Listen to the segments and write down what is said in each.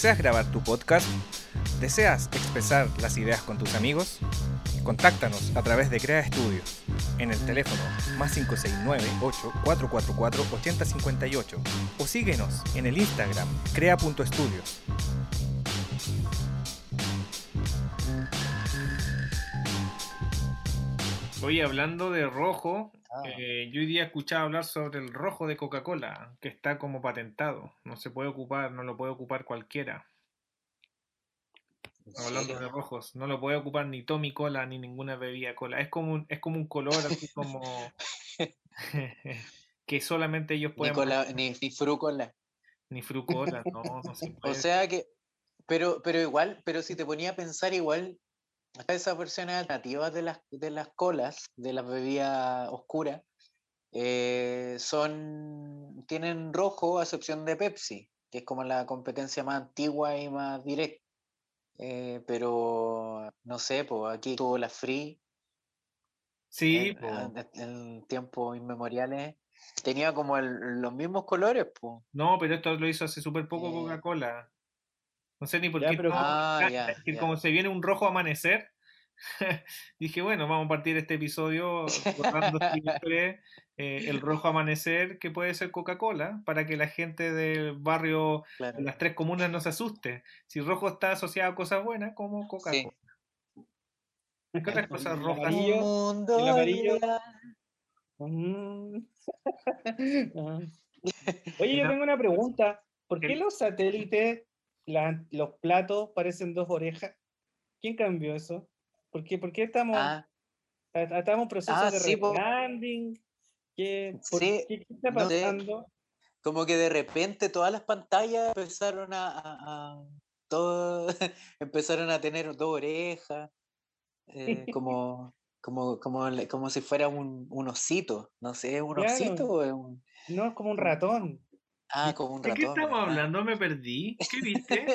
¿Deseas grabar tu podcast? ¿Deseas expresar las ideas con tus amigos? Contáctanos a través de Crea Estudios en el teléfono más 569-8444-8058 o síguenos en el Instagram crea.estudios. Oye, hablando de rojo, eh, yo hoy día escuchaba hablar sobre el rojo de Coca-Cola, que está como patentado. No se puede ocupar, no lo puede ocupar cualquiera. Hablando de rojos, no lo puede ocupar ni Tommy Cola ni ninguna bebida cola. Es como un, es como un color así como que solamente ellos pueden. Ni, cola, ni, ni frucola. Ni frucola, no, no se puede. O sea que, pero, pero igual, pero si te ponía a pensar igual, esas versiones alternativas de las, de las colas, de las bebidas oscuras, eh, son, tienen rojo a excepción de Pepsi, que es como la competencia más antigua y más directa. Eh, pero no sé, pues aquí tuvo la Free. Sí, en, po. en- en tiempos inmemoriales. Tenía como el- los mismos colores, pues. No, pero esto lo hizo hace súper poco Eh. Coca-Cola. No sé ni por Ya, qué. pero- Ah, ah, ya, que ya. como se viene un rojo amanecer, dije, bueno, vamos a partir este episodio recordando siempre eh, el rojo amanecer que puede ser Coca-Cola para que la gente del barrio Claro. de las tres comunas no se asuste. Si rojo está asociado a cosas buenas, como Sí. Coca-Cola. ¿Qué otras cosas El rojas? amarillo, Mundo el amarillo. ideal. Mm. Ah. Oye, yo tengo una pregunta. ¿Por qué El- los satélites, la- los platos parecen dos orejas? ¿Quién cambió eso? ¿Por qué, por qué estamos, Ah, estamos en proceso ah, de sí, rebranding? ¿Qué, Sí, qué- qué está no sé. pasando? como que de repente todas las pantallas empezaron a, a- a- todo, empezaron a tener dos orejas, eh, como, como, como, como si fuera un, un osito, no sé, ¿es un Claro. osito o un, No, es como un ratón. Ah, como un ¿De qué ratón, estamos ¿verdad? hablando? Me perdí. ¿Qué viste?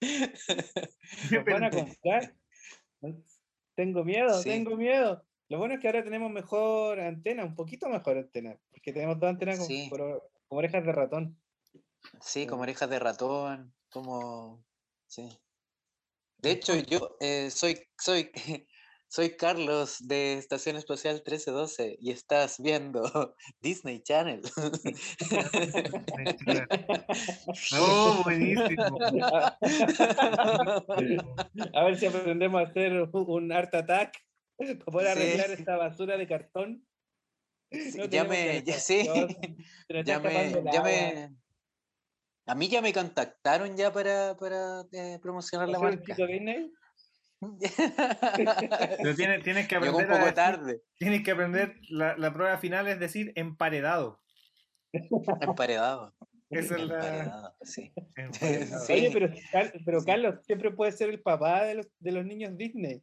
Me ¿Los van a comprar? Tengo miedo, Sí. tengo miedo. Lo bueno es que ahora tenemos mejor antena, un poquito mejor antena, porque tenemos dos antenas Sí. con orejas de ratón. Sí, como orejas de ratón, como... Sí. De hecho, yo eh, soy, soy, soy Carlos de Estación Espacial 1312 y estás viendo Disney Channel. Oh, buenísimo. A ver si aprendemos a hacer un- Art Attack para poder Sí. arreglar esta basura de cartón. No ya me, ya, sí, ya me, ya me, a mí ya me contactaron ya para, para eh, promocionar la ¿Hacer un marca. Disney? Pero tienes, tienes que Llegó un aprender poco decir- tarde, Tienes que aprender, la, la prueba final es decir emparedado. emparedado. Esa es la... emparedado, sí. emparedado. Sí. Oye, pero, pero Sí. Carlos siempre puede ser el papá de los, de los niños Disney.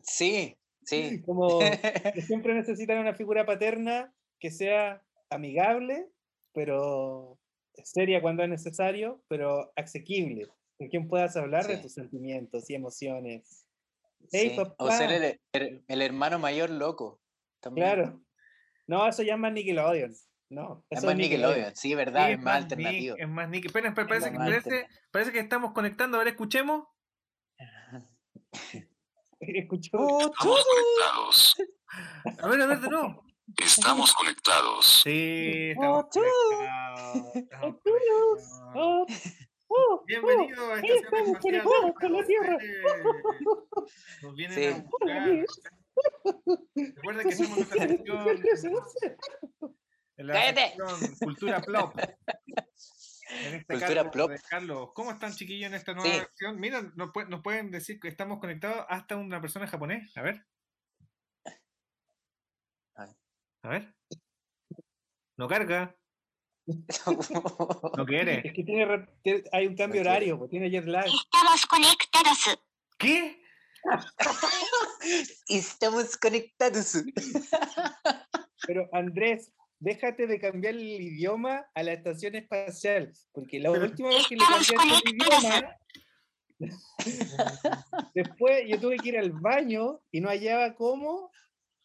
Sí, Sí. Como que siempre necesitan una figura paterna que sea amigable, pero seria cuando es necesario, pero asequible, con quien puedas hablar de tus sentimientos y emociones. Hey, sí. O ser el, el- el hermano mayor loco. También. Claro. No, eso ya es más Nickelodeon. No, Es más Nickelodeon, sí, verdad, Sí, es más Nick, alternativo. es más Nick. Espera, espera, parece, Es que, parece, parece que estamos conectando. A ver, escuchemos. Escuchó. Oh, Estamos conectados. A ver, a ver, de nuevo. Estamos conectados. Sí, estamos Oh, conectados, estamos Oh, conectados. Oh, oh, Bienvenido a oh, Estación estamos Espacial. conectados con la Tierra. Nos vienen Sí. a buscar. Recuerden que somos nuestra sección en la ¡Cállate! sección Cultura Plop. En este Cultura caso, Plop. de Carlos, ¿cómo están chiquillos en esta nueva Sí. versión? Mira, nos, nos pueden decir que estamos conectados hasta una persona japonés. A ver. A ver. No carga. No quiere. Es que tiene, hay un cambio No horario, pues, tiene jet lag. Estamos conectados. ¿Qué? Estamos conectados. Pero Andrés, déjate de cambiar el idioma a la estación espacial, porque la última vez que le cambiaste el idioma, después yo tuve que ir al baño y no hallaba cómo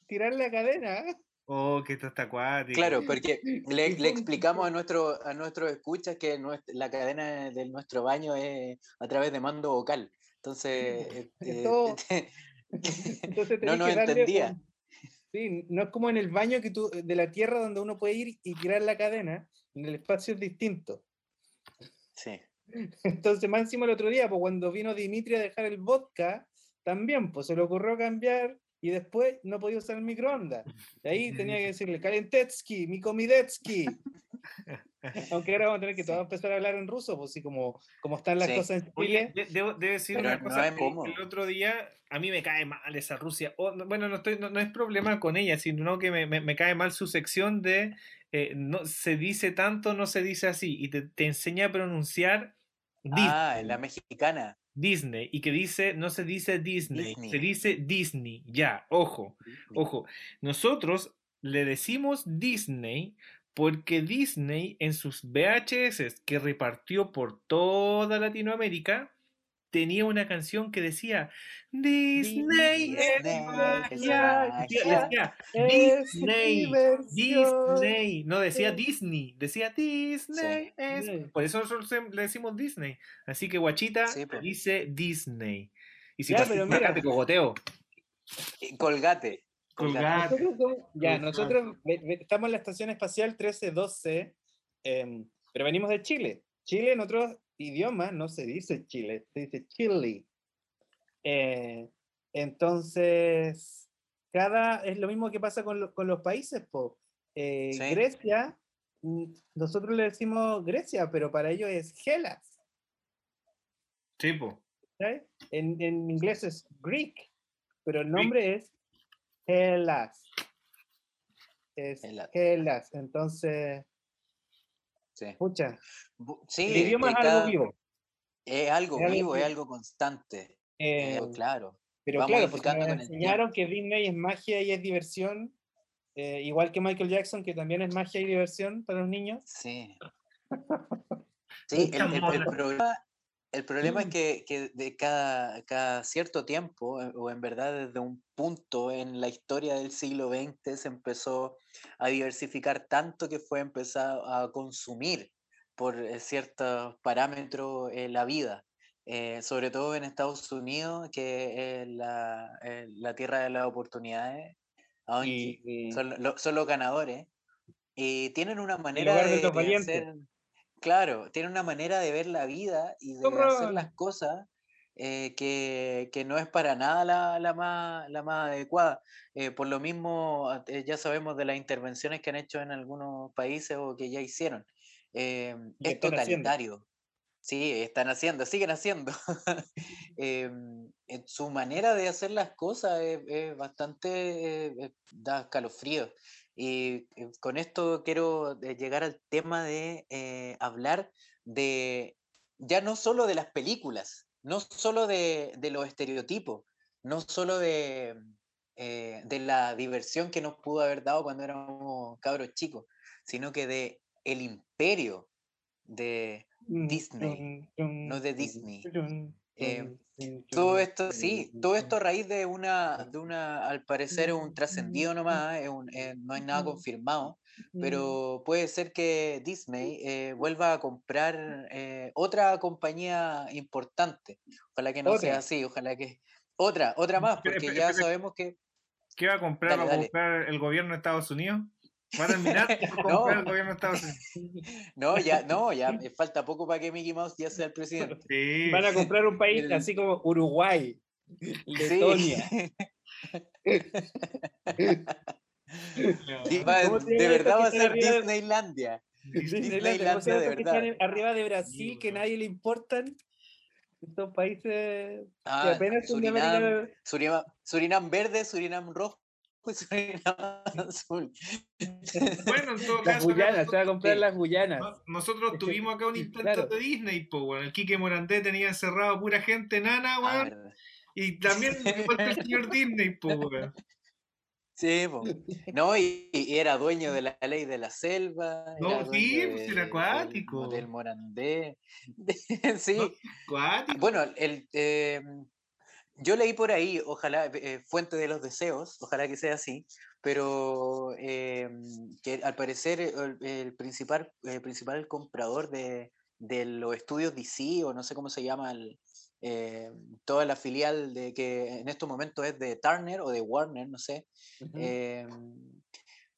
tirar la cadena. Oh, que esto está acuático. Claro, porque le, le explicamos a nuestro a nuestros escuchas que nuestra- la cadena de nuestro baño es a través de mando vocal. Entonces, este, Todo- Entonces no nos entendía. un- Sí, no es como en el baño que tú, de la tierra donde uno puede ir y tirar la cadena, en el espacio es distinto. Sí. Entonces, más encima el otro día, pues cuando vino Dimitri a dejar el vodka, también, pues se le ocurrió cambiar y después no podía usar el microondas. Y ahí tenía que decirle, Kalentetsky, mi komidetsky. Aunque ahora vamos a tener que todos empezar a hablar en ruso, pues sí, como, como están las Sí. cosas en Oye, Chile. de- debo, debo decir Pero una no cosa. el- otro día, a mí me cae mal esa Rusia. O, no, bueno, no, estoy, no, no es problema con ella, sino que me, me- me cae mal su sección de eh, no se dice tanto, no se dice así. Y te, te enseña a pronunciar Ah, en la mexicana. Disney. Y que dice, no se dice Disney, se dice Disney. Ya, ojo. Ojo, nosotros le decimos Disney porque Disney en sus VHS que repartió por toda Latinoamérica tenía una canción que decía Disney magia. Decía- Es Disney. Disney, no decía Sí. Disney, decía Disney. es- Sí. Por eso nosotros le decimos Disney. Así que Guachita Sí, po. dice Disney. Y si Ya, pero acá, mira. te cogoteo. Colgate. Colgate. Nosotros ya, nosotros estamos en la estación espacial 1312, em, pero venimos de Chile. Chile en otros idiomas no se dice Chile, se dice Chile. Eh, entonces, cada es lo mismo que pasa con, lo- con los países. Po. Eh, Sí. Grecia, mm, nosotros le decimos Grecia, pero para ellos es Hellas. Sí, po. ¿sabes? En, en inglés es Greek, pero el nombre es Hellas. Es Hellas. Hellas. Entonces, Sí. escucha, sí, el idioma es algo vivo. Es algo vivo, es algo constante. eh, Eh, claro. Pero va claro, porque nos enseñaron que Disney es magia y es diversión, eh, igual que Michael Jackson, que también es magia y diversión para los niños. Sí. Sí, el, el- el problema, el problema Mm. es que, que de cada, cada cierto tiempo, eh, o en verdad desde un punto en la historia del siglo XX, se empezó a diversificar tanto que fue empezado a consumir por eh, ciertos parámetros eh, la vida. Eh, sobre todo en Estados Unidos, que es la, eh, la tierra de las oportunidades, a donde Y, y- son, lo- son los ganadores y tienen una manera de hacer, claro, tienen una manera de ver la vida y de hacer las cosas eh, que, que no es para nada la, la más, la más adecuada. Eh, por lo mismo, a- eh, ya sabemos de las intervenciones que han hecho en algunos países o que ya hicieron. Es haciendo. Sí, están haciendo, siguen haciendo. Eh, su manera de hacer las cosas es, es bastante, eh, da escalofrío. Y eh, con esto quiero eh, llegar al tema de eh, hablar de, ya no solo de las películas, no solo de, de los estereotipos, no solo de, eh, de la diversión que nos pudo haber dado cuando éramos cabros chicos, sino que de el imperio de Disney, no de Disney. Eh, todo esto, sí, todo esto a raíz de una, de una al parecer un trascendido nomás, es un- eh, no hay nada confirmado, pero puede ser que Disney eh, vuelva a comprar otra compañía importante. Ojalá que no sea así, ojalá que otra, otra más, porque ya sabemos que ¿Qué va a comprar? Dale, ¿Va a comprar el gobierno de Estados Unidos? ¿Va a terminar por No. el gobierno de Estados Unidos? no, ya, no, ya me falta poco para que Mickey Mouse ya sea el presidente. Sí. Van a comprar un país El- así como Uruguay. Letonia. Sí, va- ¿Cómo se de verdad va a ser está arriba de- Disneylandia. Disneylandia, ¿cómo se llama de estos que están verdad. arriba de Brasil, Sí, que nadie le importan. Estos países que Ah, apenas Surinam. Surinam, Surinam verde, Surinam rojo azul. Bueno, en todo Las Guyanas, se va a comprar las Guyanas. No- Nosotros tuvimos acá un intento Claro. de Disney, pues, weón. El Quique Morandé tenía encerrado pura gente nana, Ah, weón. y también el señor Disney, pues, weón. Sí, po. no, y, y era dueño de la ley de la selva. No, sí, pues, era del- acuático. Del, Morandé. sí. No, Cuático. Bueno, el, eh, yo leí por ahí, ojalá, eh, fuente de los deseos, ojalá que sea así, pero eh, que al parecer el, el principal, el principal comprador de, de los estudios DC, o no sé cómo se llama, el, eh, toda la filial de que en estos momentos es de Turner o de Warner, no sé, eh,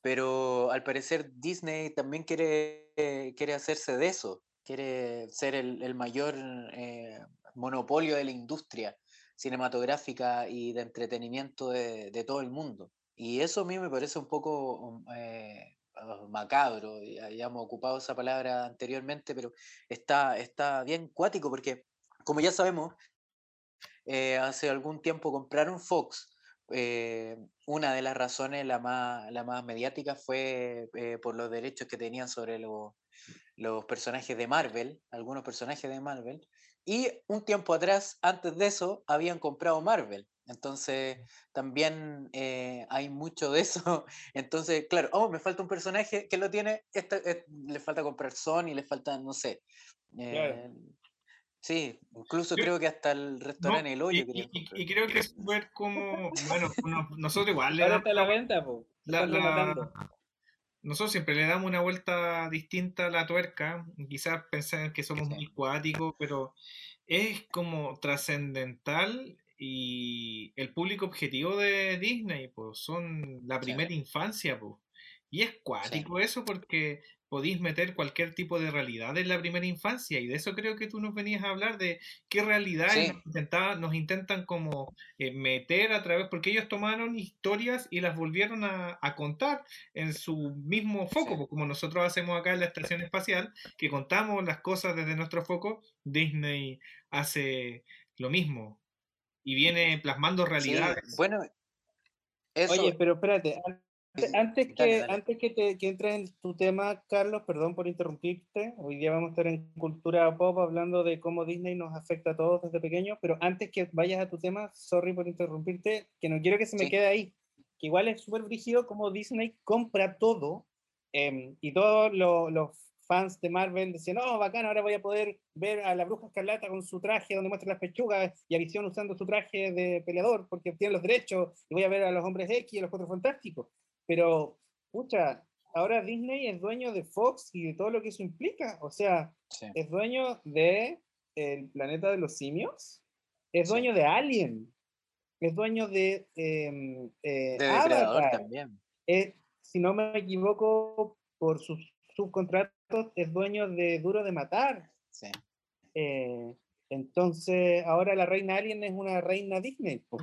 pero al parecer Disney también quiere, eh, quiere hacerse de eso, quiere ser el, el mayor eh, monopolio de la industria cinematográfica y de entretenimiento de, todo el mundo. Y eso a mí me parece un poco eh, ah, macabro, ya, ya hemos ocupado esa palabra anteriormente, pero está, está bien cuático porque, como ya sabemos, eh, hace algún tiempo compraron Fox. eh, una de las razones, la más, la más mediática, fue por los derechos que tenían sobre los, los personajes de Marvel, algunos personajes de Marvel. Y un tiempo atrás, antes de eso, habían comprado Marvel. Entonces, también eh, hay mucho de eso. Entonces, claro, oh, me falta un personaje que lo tiene, esta- eh, le falta comprar Sony, le falta, no sé. Claro. eh, Sí, incluso creo que hasta el No, restaurante El Hoyo y, querían y- y- creo que es ver como, bueno, uno- nosotros igual le Ahora está la venta, po. la- la-. Nosotros siempre le damos una vuelta distinta a la tuerca, quizás pensar que somos muy cuáticos, pero es como trascendental y el público objetivo de Disney, pues son la Sí. primera infancia, pues. Y es cuático eso porque podéis meter cualquier tipo de realidad en la primera infancia y de eso creo que tú nos venías a hablar de qué realidades Sí. nos, intentan como eh, meter a través, porque ellos tomaron historias y las volvieron a, a contar en su mismo foco, Sí. como nosotros hacemos acá en la estación espacial, que contamos las cosas desde nuestro foco, Disney hace lo mismo y viene plasmando Sí, realidades. bueno, eso, Oye, pero espérate, antes, antes dale, que, dale. antes que, te, que entres en tu tema, Carlos, perdón por interrumpirte, hoy día vamos a estar en Cultura Pop hablando de cómo Disney nos afecta a todos desde pequeños, pero antes que vayas a tu tema, sorry por interrumpirte, que no quiero que se me Sí. quede ahí, que igual es súper brígido como Disney compra todo em, y todos lo- los fans de Marvel decían, oh, bacán, ahora voy a poder ver a la bruja escarlata con su traje donde muestra las pechugas y a Visión usando su traje de peleador porque tiene los derechos y voy a ver a los hombres X y a los cuatro fantásticos. Pero, pucha, ahora Disney es dueño de Fox y de todo lo que eso implica. O sea, sí, es dueño de el planeta de los simios, es Sí. dueño de Alien, es dueño de, em, eh, de Avatar, también. es, si no me equivoco, por sus subcontratos, es dueño de Duro de Matar. Sí. Eh, entonces, ahora la reina Alien es una reina Disney. po.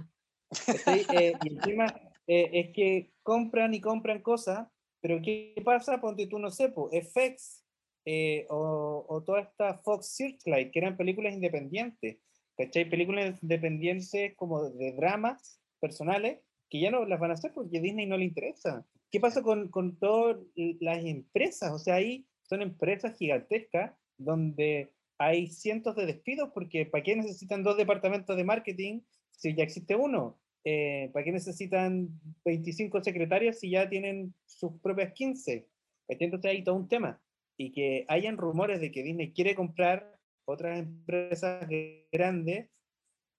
¿Cachai? Eh, y encima eh, es que compran y compran cosas, pero ¿qué pasa? Ponte tú, no sé, FX eh, o, o toda esta Fox Searchlight, que eran películas independientes, ¿cachai? Películas independientes como de dramas personales, que ya no las van a hacer porque a Disney no le interesa. ¿Qué pasa con, con todas las empresas? O sea, ahí son empresas gigantescas donde hay cientos de despidos porque ¿para qué necesitan dos departamentos de marketing si ya existe uno? Eh, ¿para qué necesitan 25 secretarias si ya tienen sus propias 15? Entonces hay todo un tema. Y que hayan rumores de que Disney quiere comprar otras empresas grandes,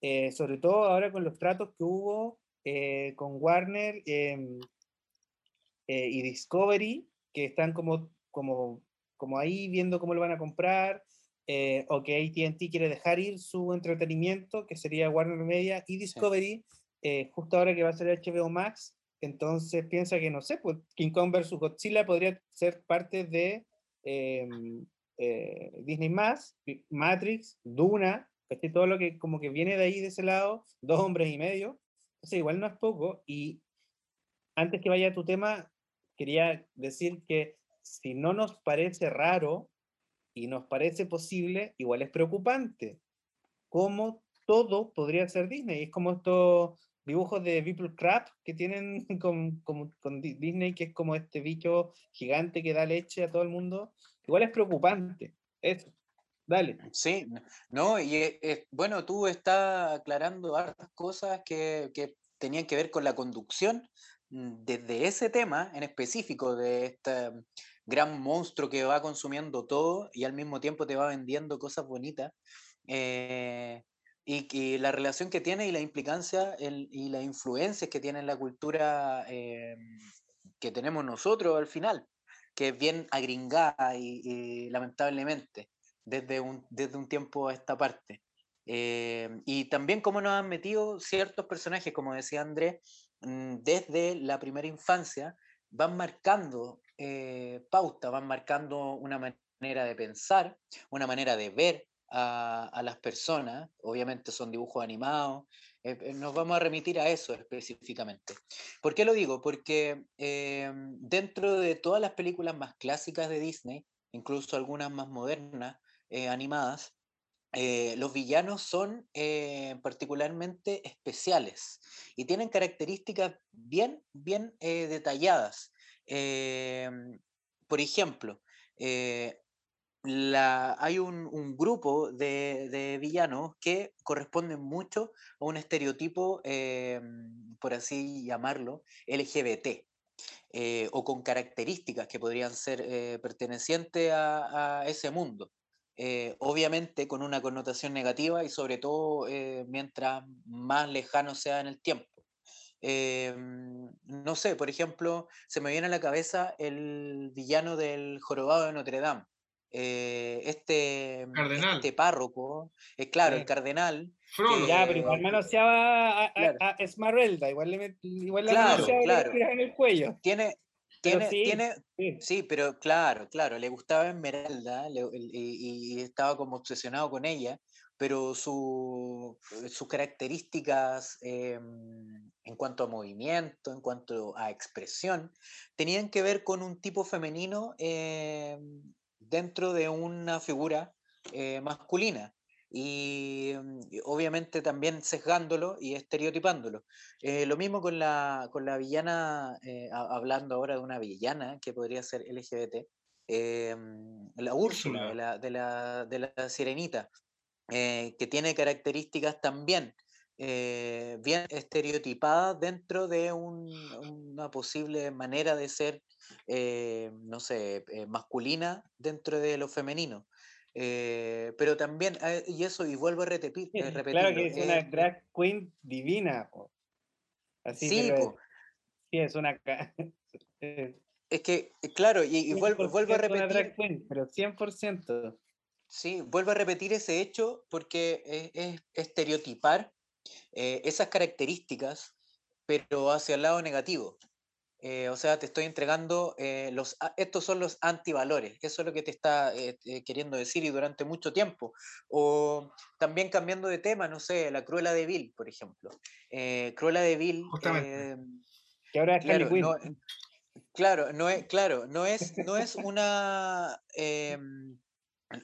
eh, sobre todo ahora con los tratos que hubo eh, con Warner em, y Discovery, que están como, como, como ahí viendo cómo lo van a comprar, o que ATT quiere dejar ir su entretenimiento, que sería Warner Media y Discovery, eh, justo ahora que va a ser HBO Max, entonces piensa que, no sé, pues King Kong vs. Godzilla podría ser parte de em, eh, Disney+, Matrix, Duna, todo lo que como que viene de ahí, de ese lado, dos hombres y medio, entonces igual no es poco, y antes que vaya a tu tema, quería decir que si no nos parece raro y nos parece posible, igual es preocupante. Cómo todo podría ser Disney. Es como esto dibujos de Beeple Crab que tienen con, con, Disney, que es como este bicho gigante que da leche a todo el mundo. Igual es preocupante. Eso. Dale. Sí, no, y eh, bueno, tú estás aclarando hartas cosas que, que tenían que ver con la conducción mm, desde ese tema en específico, de este gran monstruo que va consumiendo todo y al mismo tiempo te va vendiendo cosas bonitas. Eh, y, la relación que tiene y la implicancia y la influencia que tiene en la cultura eh, que tenemos nosotros al final, que es bien agringada y, lamentablemente desde un, desde un tiempo a esta parte. Eh, y también cómo nos han metido ciertos personajes, como decía Andrés, mm, desde la primera infancia, van marcando eh, pauta, van marcando una manera de pensar, una manera de ver, a, las personas, obviamente son dibujos animados, eh, eh, nos vamos a remitir a eso específicamente. ¿Por qué lo digo? Porque eh, dentro de todas las películas más clásicas de Disney, incluso algunas más modernas, animadas, los villanos son particularmente especiales y tienen características bien, bien detalladas. por ejemplo, hay un, grupo de, villanos que corresponden mucho a un estereotipo, eh, por así llamarlo, LGBT, eh, o con características que podrían ser eh, pertenecientes a, ese mundo. obviamente con una connotación negativa y sobre todo mientras más lejano sea en el tiempo. no sé, por ejemplo, se me viene a la cabeza el villano del jorobado de Notre Dame, eh, este, cardenal. este párroco, es claro, el cardenal. ya, pero igual manoseaba a, a, Esmeralda, igual le igual claro, claro. en el cuello. Tiene, tiene, sí, tiene, sí. pero claro, claro, le gustaba Esmeralda y, estaba como obsesionado con ella, pero su, sus características em, en cuanto a movimiento, en cuanto a expresión, tenían que ver con un tipo femenino em, dentro de una figura eh, masculina y, mm, obviamente también sesgándolo y estereotipándolo. Eh, lo mismo con la, con la villana, eh, hablando ahora de una villana que podría ser LGBT, la Úrsula de la, de la, de la Sirenita, que tiene características también bien estereotipadas dentro de una posible manera de ser eh, no sé, eh, masculina dentro de lo femenino. Eh, pero también, y eso, y vuelvo a repetir. claro que es una drag queen divina. Así sí, sí, es una. es que, claro, y, vuelvo, vuelvo, a repetir. drag queen, pero 100%. Sí, vuelvo a repetir ese hecho porque es, estereotipar esas características, pero hacia el lado negativo. Eh, o sea, te estoy entregando eh, los, estos son los antivalores, eso es lo que te está eh, queriendo decir y durante mucho tiempo. O también cambiando de tema, no sé, la Cruela de Vil, por ejemplo. Cruela de Vil. que ahora es claro, no, claro, no es, claro, no es, no es una.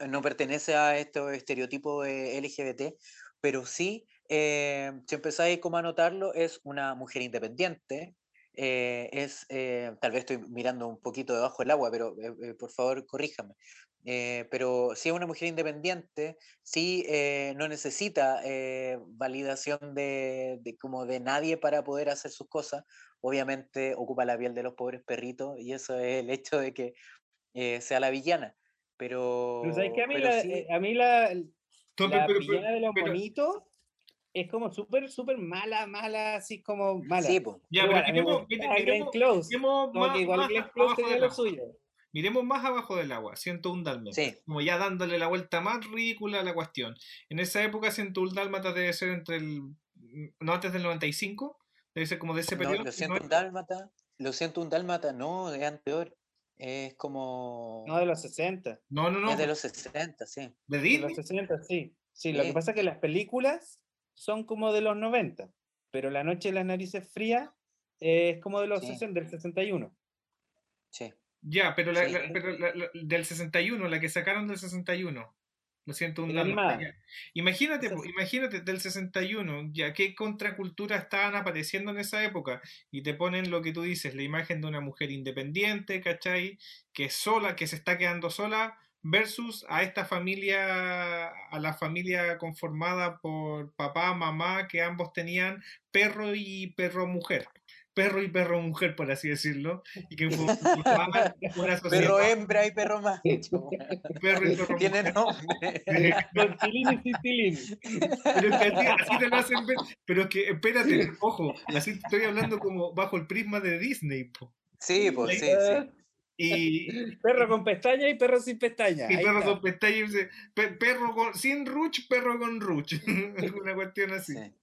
No pertenece a este estereotipo LGBT, pero sí, si empezáis como a notarlo, es una mujer independiente, eh, es, eh, tal vez estoy mirando un poquito debajo del agua, pero eh, por favor corríjame, eh, pero si es una mujer independiente, sí eh, no necesita eh, validación de, de como de nadie para poder hacer sus cosas. Obviamente ocupa la piel de los pobres perritos y eso es el hecho de que eh, sea la villana. Pero, Pero ¿sabes qué? A mí pero la, sí, eh, a mí la, la pero- pero- villana de los pero- monitos es como súper, súper mala, mala, así como mala. sí. Ya, Pero pero me miremos, Glenn miremos- Close. miremos Como más, que igual más Glenn a- Close abajo tenía del lo agua. suyo. Miremos más abajo del agua, 101 dálmatas. Sí. Como ya dándole la vuelta más ridícula a la cuestión. En esa época 101 dálmatas debe ser entre el... No antes del 95, debe ser como de ese No, periodo. lo siento un 90. dálmata, lo siento un dálmata, no, es anterior. Es como. No, de los 60. No, no, no. es de los 60, sí. ¿De De Disney? los 60, sí. Sí, lo que pasa es que las películas son como de los 90, pero La Noche de las Narices Frías es como de los Sí. 60, del 61. Sí. Ya, pero, la, Sí. la- pero la- la- del 61, la que sacaron del 61. Lo siento, un. Imagínate, imagínate del 61, ya qué contracultura estaban apareciendo en esa época y te ponen lo que tú dices, la imagen de una mujer independiente, ¿cachai? Que es sola, que se está quedando sola versus a esta familia, a la familia conformada por papá, mamá, que ambos tenían perro y perro mujer. Perro y perro mujer, por así decirlo, y que formaban una sociedad. Perro hembra y perro macho. perro y perro Tiene mujer. nombre. Y. Pero es que así, así te lo hacen ver. Pero es que, espérate, ojo, así estoy hablando como bajo el prisma de Disney. po. Sí, pues sí, sí. Y, Perro con pestaña y perro sin pestaña. y perro está. con pestañas, dice, pe- perro con, sin ruch, perro con ruch. Una cuestión así. sí.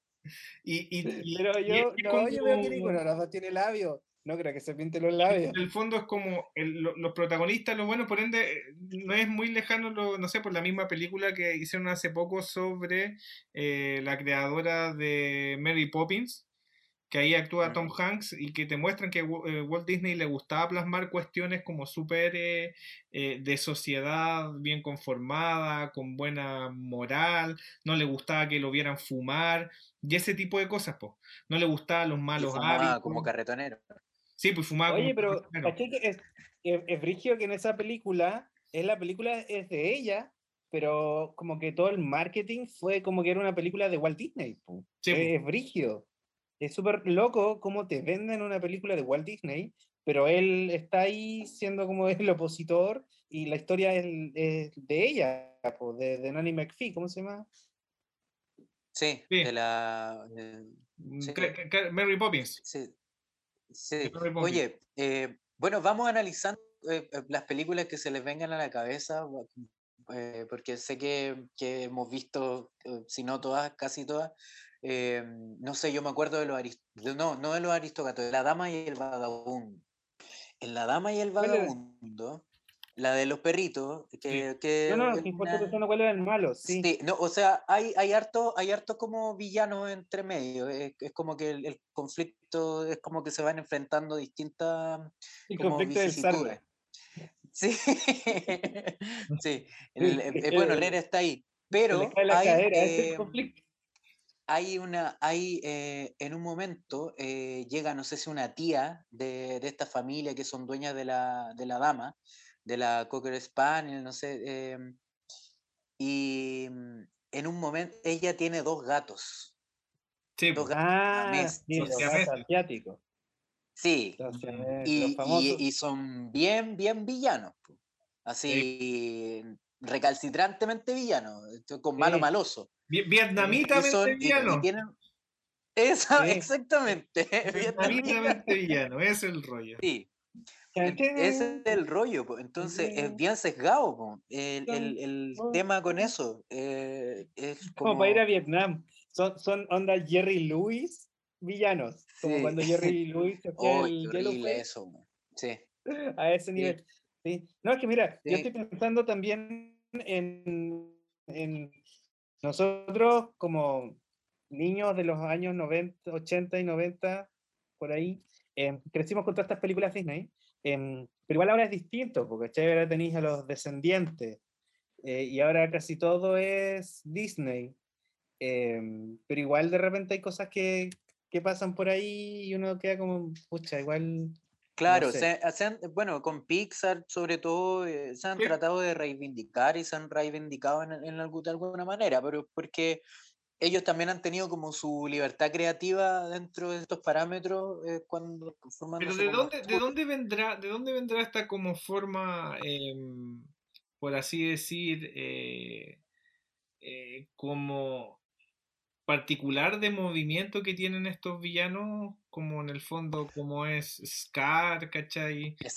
Y, y, y- Pero y yo, es no, yo veo que como- ninguno de los dos tiene labio. No creo que se pinte los labios. En el fondo es como el- lo- los protagonistas, lo bueno, por ende, no es muy lejano, lo, no sé, por la misma película que hicieron hace poco sobre eh, la creadora de Mary Poppins, que ahí actúa Tom Hanks y que te muestran que eh, Walt Disney le gustaba plasmar cuestiones como súper eh, eh, de sociedad bien conformada, con buena moral, no le gustaba que lo vieran fumar y ese tipo de cosas, pues. No le gustaban los Y malos fumaba hábitos. como carretonero. Sí, pues fumaba como Oye, pero carretero. ¿cachai que es, es, es brigio que en esa película, es la película es de ella, pero como que todo el marketing fue como que era una película de Walt Disney. po. Sí, es, es brigio. Es súper loco cómo te venden una película de Walt Disney, pero él está ahí siendo como el opositor y la historia es, es de ella, de, de Nanny McPhee, ¿cómo se llama? Sí, Sí. de la. de- Mm, sí. Mary Poppins. Sí. Sí. Mary Poppins. Oye, eh, bueno, vamos analizando eh, eh, las películas que se les vengan a la cabeza, eh, porque sé que, que hemos visto, eh, si no todas, casi todas. Eh, no sé, yo me acuerdo de los aris- de- no, no de los aristogatos, de La Dama y el Vagabundo. En La Dama y el. Vagabundo, la de los perritos, que, que No, no, es que una- cuál era el malo, sí. Sí, no, o sea, hay, hay harto, hay harto como villanos entre medio. Es, es como que el, el conflicto es como que se van enfrentando distintas el como conflicto vicisitudes. Sí, sí. el- eh, eh, bueno, el héroe está ahí. Se le Pero cae la hay, cadera, es el eh, conflicto. Hay una, hay eh, en un momento eh, llega, no sé si una tía de, de esta familia que son dueñas de la, de la dama, de la Cocker Spaniel, no sé, em, y mm, en un momento ella tiene dos gatos. Sí, Dos gatos Ah, sí, los siameses. gatos asiáticos. Sí, Los y, los y- y son bien, bien villanos. Así, recalcitrantemente villanos, esto con mano Sí. maloso. Y Vietnamitamente son- y- y villano. tienen- Sí. exactamente. Vietnamitamente villano, es el rollo. Sí. Ese es el rollo, po. entonces es bien sesgado po, el, el- el chan. tema con eso. eh, es Como como, para ir a Vietnam. Son, son onda Jerry Lewis villanos. Como Sí. cuando Jerry Lewis se hacía ¡Oh, el qué horrible eso! Sí, a ese nivel. Sí. No, es que mira, yo Sí. estoy pensando también en, en nosotros como niños de los años 90, 80 y 90, por ahí, em, crecimos con todas estas películas Disney, em, pero igual ahora es distinto, porque ¿cachai? ahora tenéis a los descendientes, eh, y ahora casi todo es Disney, em, pero igual de repente hay cosas que, que pasan por ahí y uno queda como, pucha, igual Claro, sé. se, se han- bueno, con Pixar sobre todo eh, se han Sí. tratado de reivindicar y se han reivindicado en, de alguna manera, pero porque ellos también han tenido como su libertad creativa dentro de estos parámetros eh, cuando Pero ¿de como dónde, de dónde vendrá, de dónde vendrá esta como forma, em, por así decir, eh, eh, como particular de movimiento que tienen estos villanos, como en el fondo, como es Scar, ¿cachai? Ya-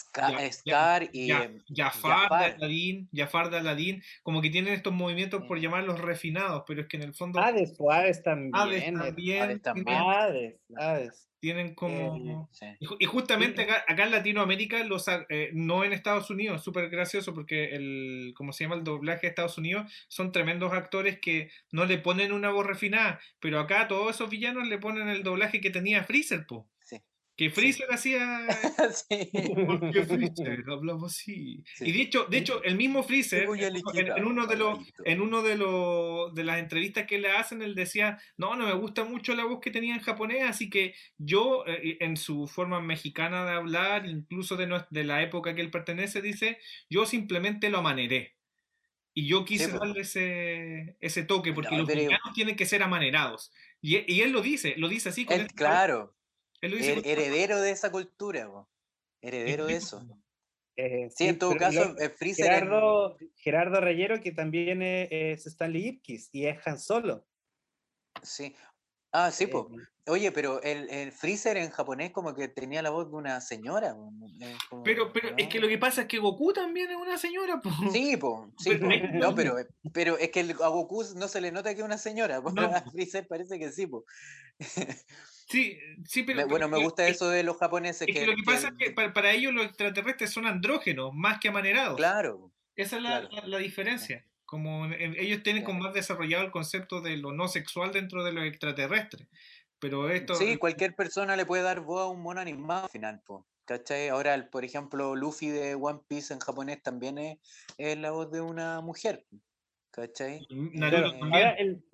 ya- Scar y Ya- em, Jafar de Jafar. Aladín, Jafar de Aladín, como que tienen estos movimientos por llamarlos refinados, pero es que en el fondo Hades, o Hades también. Hades también Hades también. tienen- Hades, Hades. tienen como... sí. Y, ju- y justamente acá, acá en Latinoamérica, los, eh, no en Estados Unidos, súper gracioso porque el, ¿cómo se llama? El doblaje de Estados Unidos son tremendos actores que no le ponen una voz refinada, pero acá a todos esos villanos le ponen el doblaje que tenía Freezer, po. Sí. Que Freezer hacía... Sí. Porque Freezer hablaba así. Sí. Y de hecho, de hecho, el mismo Freezer, en, en uno de los, en uno de los de las entrevistas que le hacen, él decía, no, no me gusta mucho la voz que tenía en japonés, así que yo, eh, en su forma mexicana de hablar, incluso de, nues- de la época que él pertenece, dice, yo simplemente lo amaneré. Y yo quise po. darle ese, ese toque, porque No, los pero- villanos tienen que ser amanerados. Y, y él lo dice, lo dice así. Con Él, esta- claro, her- heredero de esa cultura, heredero de eso. Eh, Sí, en todo caso, lo- Freezer en- Gerardo, Gerardo Reyero, que también es, es Stanley Ipkiss y es Han Solo. Sí. Ah, sí, pues. Eh, Oye, pero el, el Freezer en japonés como que tenía la voz de una señora. eh, como- Pero, pero es que lo que pasa es que Goku también es una señora, po. Sí, po, sí, Pero po. es No, pero, pero es que a Goku no se le nota que es una señora. No. A Freezer parece que sí, po. Sí, sí, pero. Bueno, me gusta es- eso de los japoneses. Es que lo que pasa es que para, para ellos los extraterrestres son andrógenos, más que amanerados. Claro, Esa es la, claro. la- la diferencia. Como ellos tienen como más desarrollado el concepto de lo no sexual dentro de los extraterrestres. Pero esto. Sí, cualquier persona le puede dar voz a un mono animado al final, po, ¿cachai? Ahora, el- por ejemplo, Luffy de One Piece en japonés también es, es la voz de una mujer, ¿cachai? Naruto ahora, el-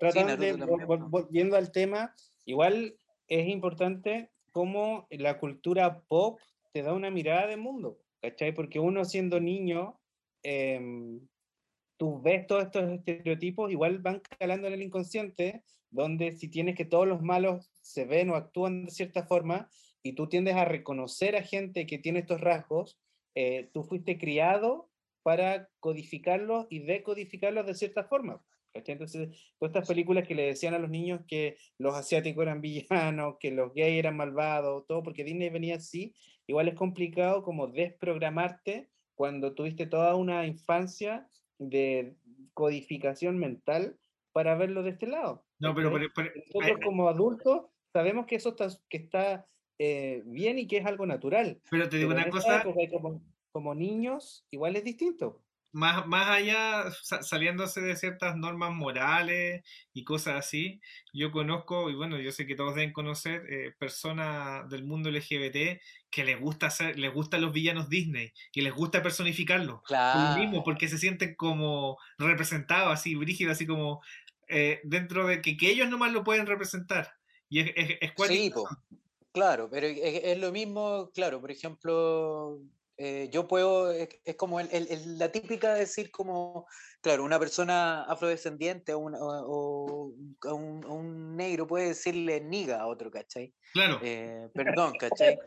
tratando de, Naruto volviendo al tema, igual es importante cómo la cultura pop te da una mirada de mundo, ¿cachai? Porque uno siendo niño, em, tú ves todos estos estereotipos, igual van calando en el inconsciente, donde si tienes que todos los malos se ven o actúan de cierta forma, y tú tiendes a reconocer a gente que tiene estos rasgos, eh, tú fuiste criado para codificarlos y decodificarlos de cierta forma. Entonces, todas estas películas que le decían a los niños que los asiáticos eran villanos, que los gays eran malvados, todo porque Disney venía así, igual es complicado como desprogramarte cuando tuviste toda una infancia de codificación mental para verlo de este lado. No, pero, pero- pero- Nosotros ay, como adultos sabemos que eso está, que está eh, bien y que es algo natural. pero te digo Pero una cosa, época, como, como niños, igual es distinto. Más, más allá, sa- saliéndose de ciertas normas morales y cosas así, yo conozco, y bueno, yo sé que todos deben conocer, eh, personas del mundo LGBT que les gusta hacer, les gustan los villanos Disney y les gusta personificarlos. Por lo mismo, Claro. porque se sienten como representados, así, brígidos, así como eh, dentro de que, que ellos nomás lo pueden representar. Y es, es, es Sí, po, claro, pero es, es lo mismo, claro, por ejemplo, eh, yo puedo, es, es como el- el- la típica de decir como, claro, una persona afrodescendiente o, una- o- o un, un negro puede decirle niga a otro, ¿cachai? Claro. Eh, perdón, ¿cachai?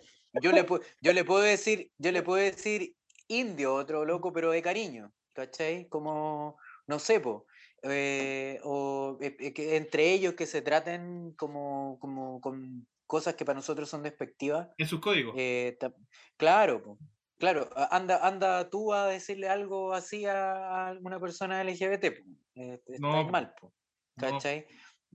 Yo le, yo le puedo decir, yo le puedo decir indio a otro loco, pero de cariño, ¿cachai? Como, no sé, po. eh, o eh, eh, que entre ellos que se traten como, como con cosas que para nosotros son despectivas. En sus códigos. eh, claro, claro, anda, anda tú a decirle algo así a, a una persona LGBT, eh, No, estáis po. mal, No. ¿cachai?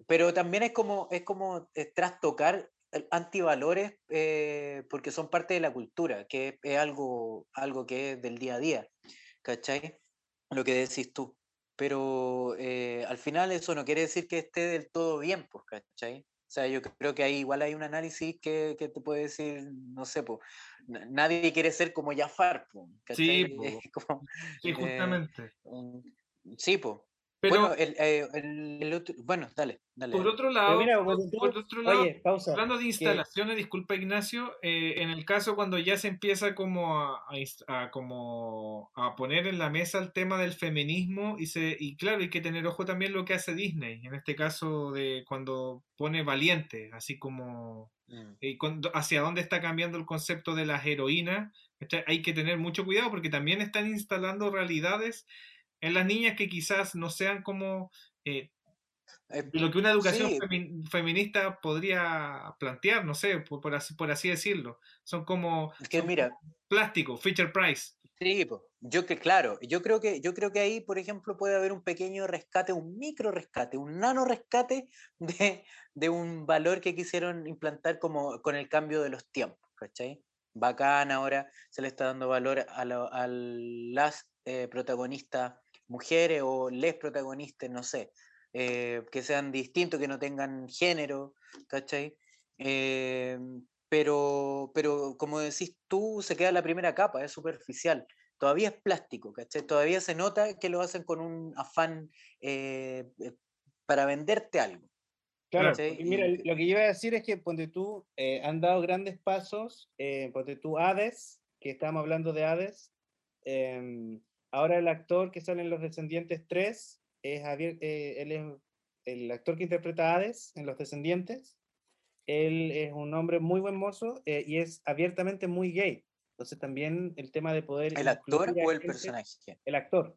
Pero también es como, es como eh, trastocar antivalores eh, porque son parte de la cultura, que es algo, algo que es del día a día, ¿cachai? Lo que decís tú. Pero eh, al final eso no quiere decir que esté del todo bien, pues, ¿cachai? O sea, yo creo que ahí igual hay un análisis que, que te puede decir, no sé, pues, nadie quiere ser como Jafar, pues, Sí, po. Como, Sí, eh, justamente. un- sí, pues. Pero bueno, el, eh, el- el otro- bueno, dale, dale. por dale. otro lado, mira, por, cuando tú- por otro lado, Oye, pausa. hablando de que- instalaciones, disculpa Ignacio, eh, en el caso cuando ya se empieza como a, a ins- a como a poner en la mesa el tema del feminismo y se y claro, hay que tener ojo también lo que hace Disney, en este caso de cuando pone valiente, así como Mm. y cuando- hacia dónde está cambiando el concepto de las heroínas, hay que tener mucho cuidado porque también están instalando realidades en las niñas que quizás no sean como eh, Eh, lo que una educación sí, femi- feminista podría plantear, no sé, por, por así, por así decirlo. Son como es que son mira, plástico, feature price. Sí, yo que claro, yo creo que yo creo que ahí, por ejemplo, puede haber un pequeño rescate, un micro rescate, un nano rescate de, de un valor que quisieron implantar como con el cambio de los tiempos, ¿cachai? Bacán, ahora se le está dando valor a, lo- a las eh, protagonistas mujeres o les protagonistas, no sé, eh, que sean distintos, que no tengan género, ¿cachai? Eh, pero, pero como decís tú, se queda la primera capa, es superficial. Todavía es plástico, ¿cachai? Todavía se nota que lo hacen con un afán eh, eh, para venderte algo. Claro, porque mira, Y- lo que yo iba a decir es que ponte tú, eh, han dado grandes pasos, eh, ponte tú Hades, que estábamos hablando de Hades, em, ahora el actor que sale en Los Descendientes 3, es Javier, eh, él es el actor que interpreta a Hades en Los Descendientes, él es un hombre muy buen mozo eh, y es abiertamente muy gay, entonces también el tema de poder... ¿El actor o el gente- personaje? El actor,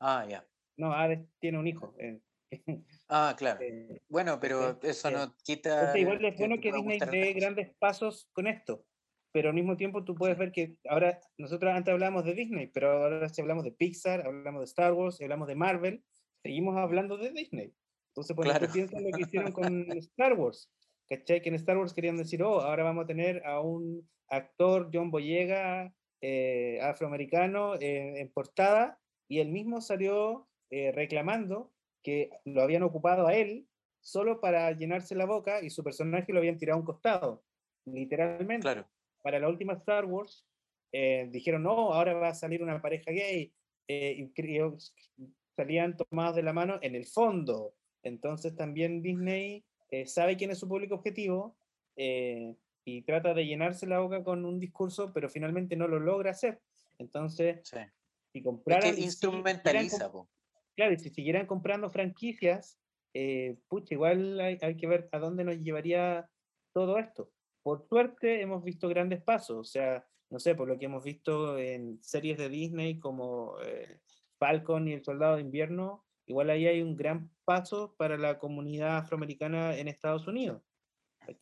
Ah, ya. no, Hades tiene un hijo. eh, Ah, claro. eh, Bueno, pero eso Eh, no quita. Entonces, igual es bueno que Disney dé grandes pasos con esto, pero al mismo tiempo tú puedes ver que ahora, nosotros antes hablábamos de Disney, pero ahora si hablamos de Pixar, hablamos de Star Wars, hablamos de Marvel, seguimos hablando de Disney. Entonces, pues Claro. tú piensas lo que hicieron con Star Wars, ¿cachai? Que en Star Wars querían decir, oh, ahora vamos a tener a un actor, John Boyega, eh, afroamericano, eh, en portada, y él mismo salió eh, reclamando que lo habían ocupado a él solo para llenarse la boca y su personaje lo habían tirado a un costado, literalmente. Claro. Para la última Star Wars eh, dijeron, no, ahora va a salir una pareja gay, eh, y salían tomados de la mano en el fondo. Entonces también Disney eh, sabe quién es su público objetivo eh, y trata de llenarse la boca con un discurso, pero finalmente no lo logra hacer. Entonces, Sí. si Es compraran... que y si instrumentaliza, comp-. Claro, y si siguieran comprando franquicias, eh, pucha, igual hay, hay que ver a dónde nos llevaría todo esto. Por suerte hemos visto grandes pasos, o sea, no sé, por lo que hemos visto en series de Disney como eh, Falcon y El Soldado de Invierno, igual ahí hay un gran paso para la comunidad afroamericana en Estados Unidos.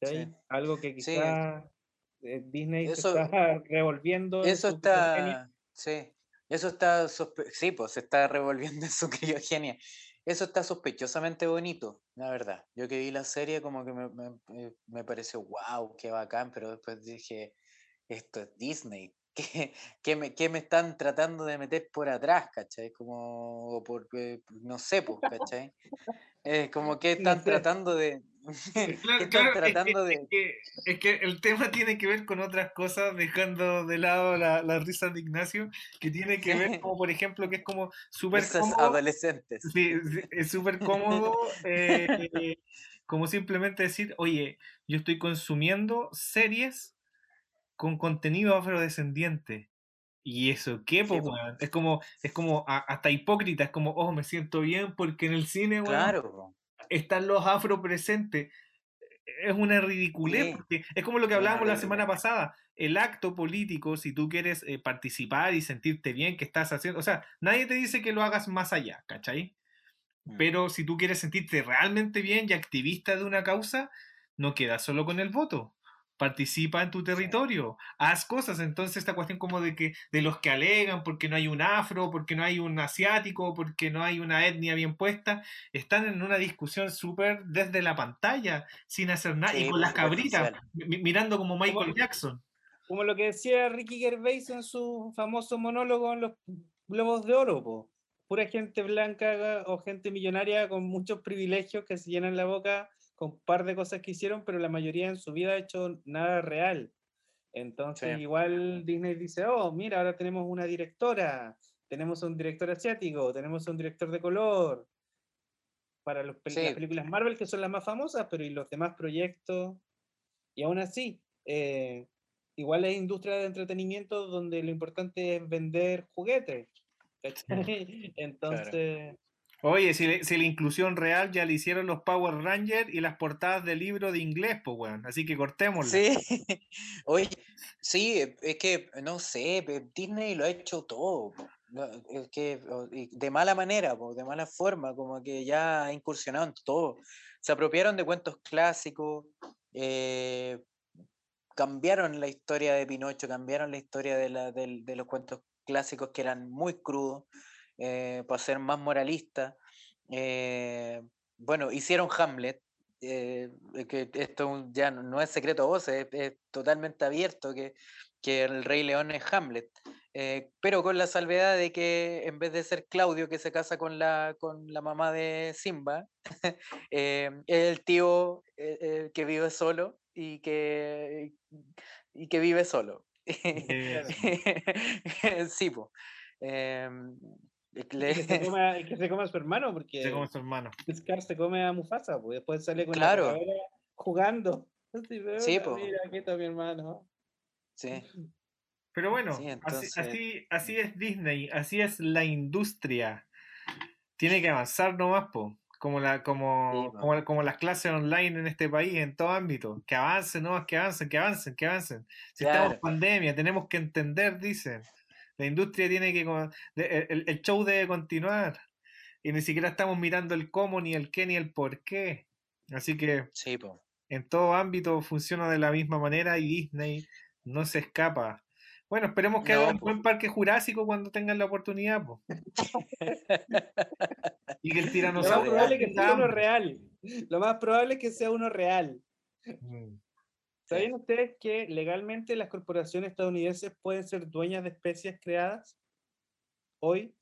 Sí. Algo que Sí. quizá eh, Disney se Eso- está revolviendo. en Eso está. Sí. Eso está. Sí, pues se está revolviendo en su criogenia. Eso está sospechosamente bonito, la verdad. Yo que vi la serie, como que me, me- me- me pareció, wow, qué bacán, pero después dije, esto es Disney. ¿Qué, qué me, qué me están tratando de meter por atrás, cachai? Como, por, eh, no sé, pues, cachai? Eh, como que No están sé. tratando de. ¿Qué Claro, claro, es que- tratando es de.? que, es que el tema tiene que ver con otras cosas, dejando de lado la, la risa de Ignacio, que tiene que ver como, por ejemplo, que es como súper cómodo. adolescentes. Sí, sí, es súper cómodo, eh, como simplemente decir, oye, yo estoy consumiendo series con contenido afrodescendiente. ¿Y eso qué, po, Sí? Es como, es como a- hasta hipócrita, es como, oh, me siento bien porque en el cine, weón, Claro. Están los afro presentes. Es una ridiculez, Sí. porque es como lo que hablábamos la semana pasada. El acto político, si tú quieres eh, participar y sentirte bien que estás haciendo, o sea, nadie te dice que lo hagas más allá, ¿cachai? Mm. Pero si tú quieres sentirte realmente bien y activista de una causa, no quedas solo con el voto. Participa en tu territorio, haz cosas. Entonces, esta cuestión como de que de los que alegan porque no hay un afro, porque no hay un asiático, porque no hay una etnia bien puesta, están en una discusión súper desde la pantalla, sin hacer nada, y Sí, con las cabritas, mirando como Michael Como- Jackson. Como lo que decía Ricky Gervais en su famoso monólogo en los Globos de Oro, po. pura gente blanca o gente millonaria con muchos privilegios que se llenan la boca con un par de cosas que hicieron, pero la mayoría en su vida ha hecho nada real. Entonces, Sí. igual Disney dice, oh, mira, ahora tenemos una directora, tenemos un director asiático, tenemos un director de color, para los Sí. las películas Marvel, que son las más famosas, pero y los demás proyectos. Y aún así, eh, igual es industria de entretenimiento donde lo importante es vender juguetes. ¿cachai? Entonces, Oye, si, si la inclusión real ya le hicieron los Power Rangers y las portadas de libro de inglés, pues, weón. Así que cortémosla. Sí, oye, sí, es que, no sé, pe- Disney lo ha hecho todo, Es que de mala manera, po, de mala forma, como que ya ha incursionado en todo. Se apropiaron de cuentos clásicos, eh, cambiaron la historia de Pinocho, cambiaron la historia de, de los cuentos clásicos que eran muy crudos, eh, para ser más moralistas. Eh, bueno, hicieron Hamlet, eh, eh, que esto ya no, es secreto a voces, es, es totalmente abierto que, que el Rey León es Hamlet, eh, pero con la salvedad de que en vez de ser Claudio que se casa con la, con la mamá de Simba, eh, es el tío eh, eh, que vive solo y que, y que vive solo. Eh, sí, po. Em, y le- que se coma, y que se coma a su hermano, porque se come su hermano. Scar se come a Mufasa, pues después sale con Claro. la jugando. Así, "Hola, Sí, po. Aquí está mi hermano. sí. Pero bueno, Sí, así, entonces- así, así es Disney, así es la industria. Tiene que avanzar nomás, po. Como, la, como, Sí, como, como las clases online en este país, en todo ámbito. Que avancen, nomás, que avancen, que avancen, que avancen. Si estamos en pandemia, tenemos que entender, dicen. La industria tiene que... El, el show debe continuar. Y ni siquiera estamos mirando el cómo, ni el qué, ni el por qué. Así que Sí, en todo ámbito funciona de la misma manera y Disney no se escapa. Bueno, esperemos que No, un buen parque jurásico cuando tengan la oportunidad. po. y que el Lo más tiranosaurio. probable es que sea uno real. Lo más probable es que sea uno real. Mm. ¿Sabían ustedes que legalmente las corporaciones estadounidenses pueden ser dueñas de especies creadas hoy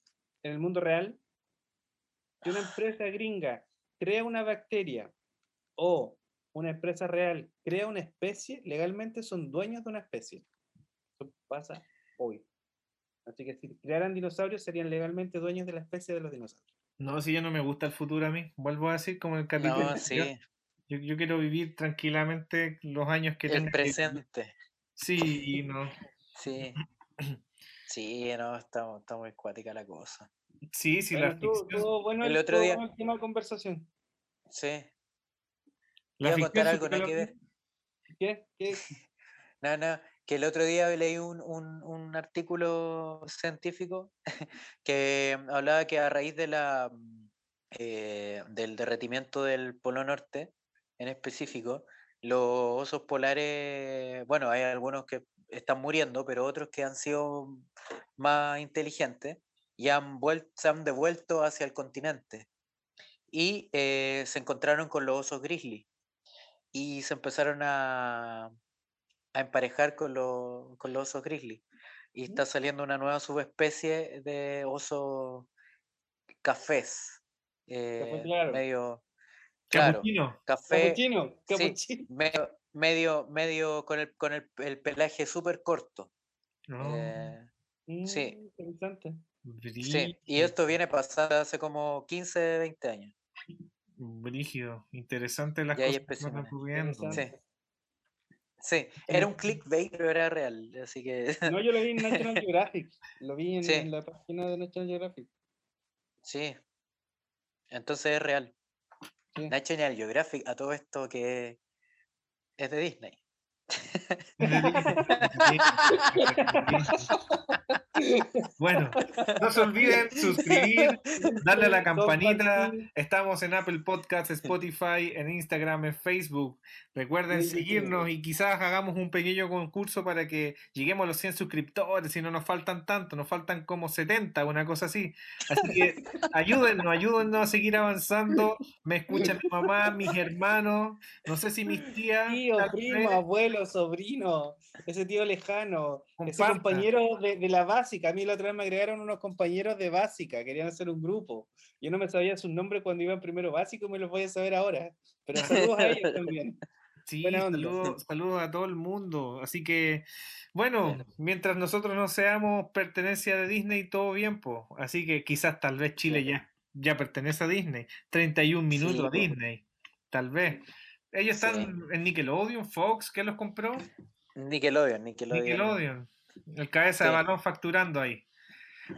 en el mundo real? Si una empresa gringa crea una bacteria o una empresa real crea una especie, legalmente son dueños de una especie. Eso pasa hoy. Así que si crearan dinosaurios, serían legalmente dueños de la especie de los dinosaurios. No, si ya no me gusta el futuro a mí, vuelvo a decir como en el capítulo. No, sí. Yo, yo quiero vivir tranquilamente los años que El que vivir. presente. Sí, y no. Sí. Sí, no, está, está muy cuática la cosa. Sí, sí, la ficción. bueno el el, otro día- el tema de conversación. Sí. La Iba a contar algo, que ver. ¿Qué? ¿Qué? No, no, que el otro día leí un, un- un artículo científico que hablaba que a raíz de la, mm, eh, del derretimiento del Polo Norte, en específico, los osos polares, bueno, hay algunos que están muriendo, pero otros que han sido más inteligentes y han se han devuelto hacia el continente. Y eh, se encontraron con los osos grizzly y se empezaron a, a emparejar con, los- con los osos grizzly. Y está saliendo una nueva subespecie de osos cafés. eh, claro. medio claro, Capuchino. café, Capuchino, sí, capuchino. medio, medio, medio con el, con el, el pelaje súper corto. No, eh, sí. Interesante. sí, y esto viene pasando hace como 15, 20 años. Brígido, interesante las Y cosas que. Sí. Sí, era un clickbait, pero era real, así que No, yo lo vi en National Geographic. Lo vi en, Sí. en la página de National Geographic. sí. Entonces es real. National Geographic, a todo esto que es de Disney. Bueno, no se olviden suscribir, darle a la campanita. Estamos en Apple Podcasts, Spotify, en Instagram, en Facebook. Recuerden seguirnos y quizás hagamos un pequeño concurso para que lleguemos a los 100 suscriptores. Si no nos faltan tanto, nos faltan como 70, una cosa así. Así que ayúdennos, ayúdennos a seguir avanzando. Me escucha mi mamá, mis hermanos, no sé si mis tías. Tío, primo, vez. Abuelo, sobrino, ese tío lejano, ese compañero de, de la básica. A mí la otra vez me agregaron unos compañeros de básica, querían hacer un grupo. Yo no me sabía su nombre cuando iba en primero básico, me los voy a saber ahora. Pero saludos a ellos también. Sí, saludos, saludos a todo el mundo. Así que, bueno, mientras nosotros no seamos pertenencia de Disney, todo bien, pues. Así que quizás tal vez Chile ya. ya pertenece a Disney. 31 minutos Sí, a po. Disney, tal vez. Ellos Sí. están en Nickelodeon, Fox, ¿qué los compró? Nickelodeon, Nickelodeon. Nickelodeon. El cabeza de balón facturando ahí.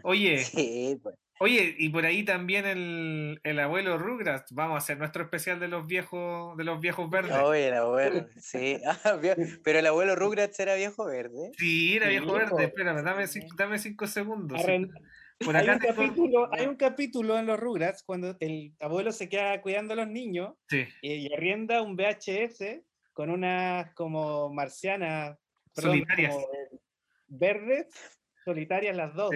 Oye, Sí, pues. oye, y por ahí también el, el abuelo Rugrats. Vamos a hacer nuestro especial de los viejos, de los viejos verdes. Oye, el abuelo, sí. Ah, pero el abuelo Rugrats era viejo verde. Sí, era viejo verde. Espérame, dame, cin- dame cinco segundos. Arren- Por Hay acá un, tengo- capítulo, hay un capítulo en los Rugrats cuando el abuelo se queda cuidando a los niños Sí, y, y arrienda un VHS con unas como marcianas perdón, solitarias. como, eh, verdes, solitarias las dos.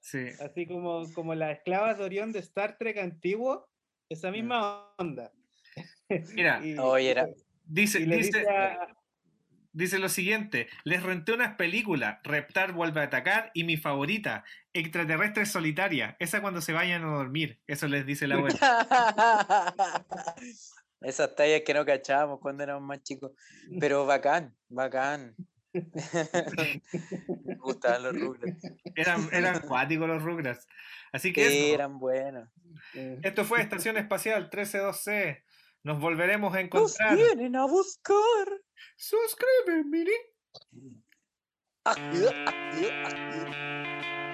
Sí. Así como, como las esclavas de Orión de Star Trek antiguo, esa misma onda. Mira, Y- Oye, era- dice, y le dice, dice a- dice lo siguiente: les renté unas películas, Reptar vuelve a atacar y mi favorita, Extraterrestre Solitaria. Esa cuando se vayan a dormir. Eso les dice la abuela. Esas tallas que no cachábamos cuando éramos más chicos. Pero bacán, bacán. Me gustaban los Rugrats. Eran, eran acuáticos los Rugrats. Así que Sí, eran buenos. Esto fue Estación Espacial 132C. Nos volveremos a Nos encontrar. vienen a buscar. Ah, ah.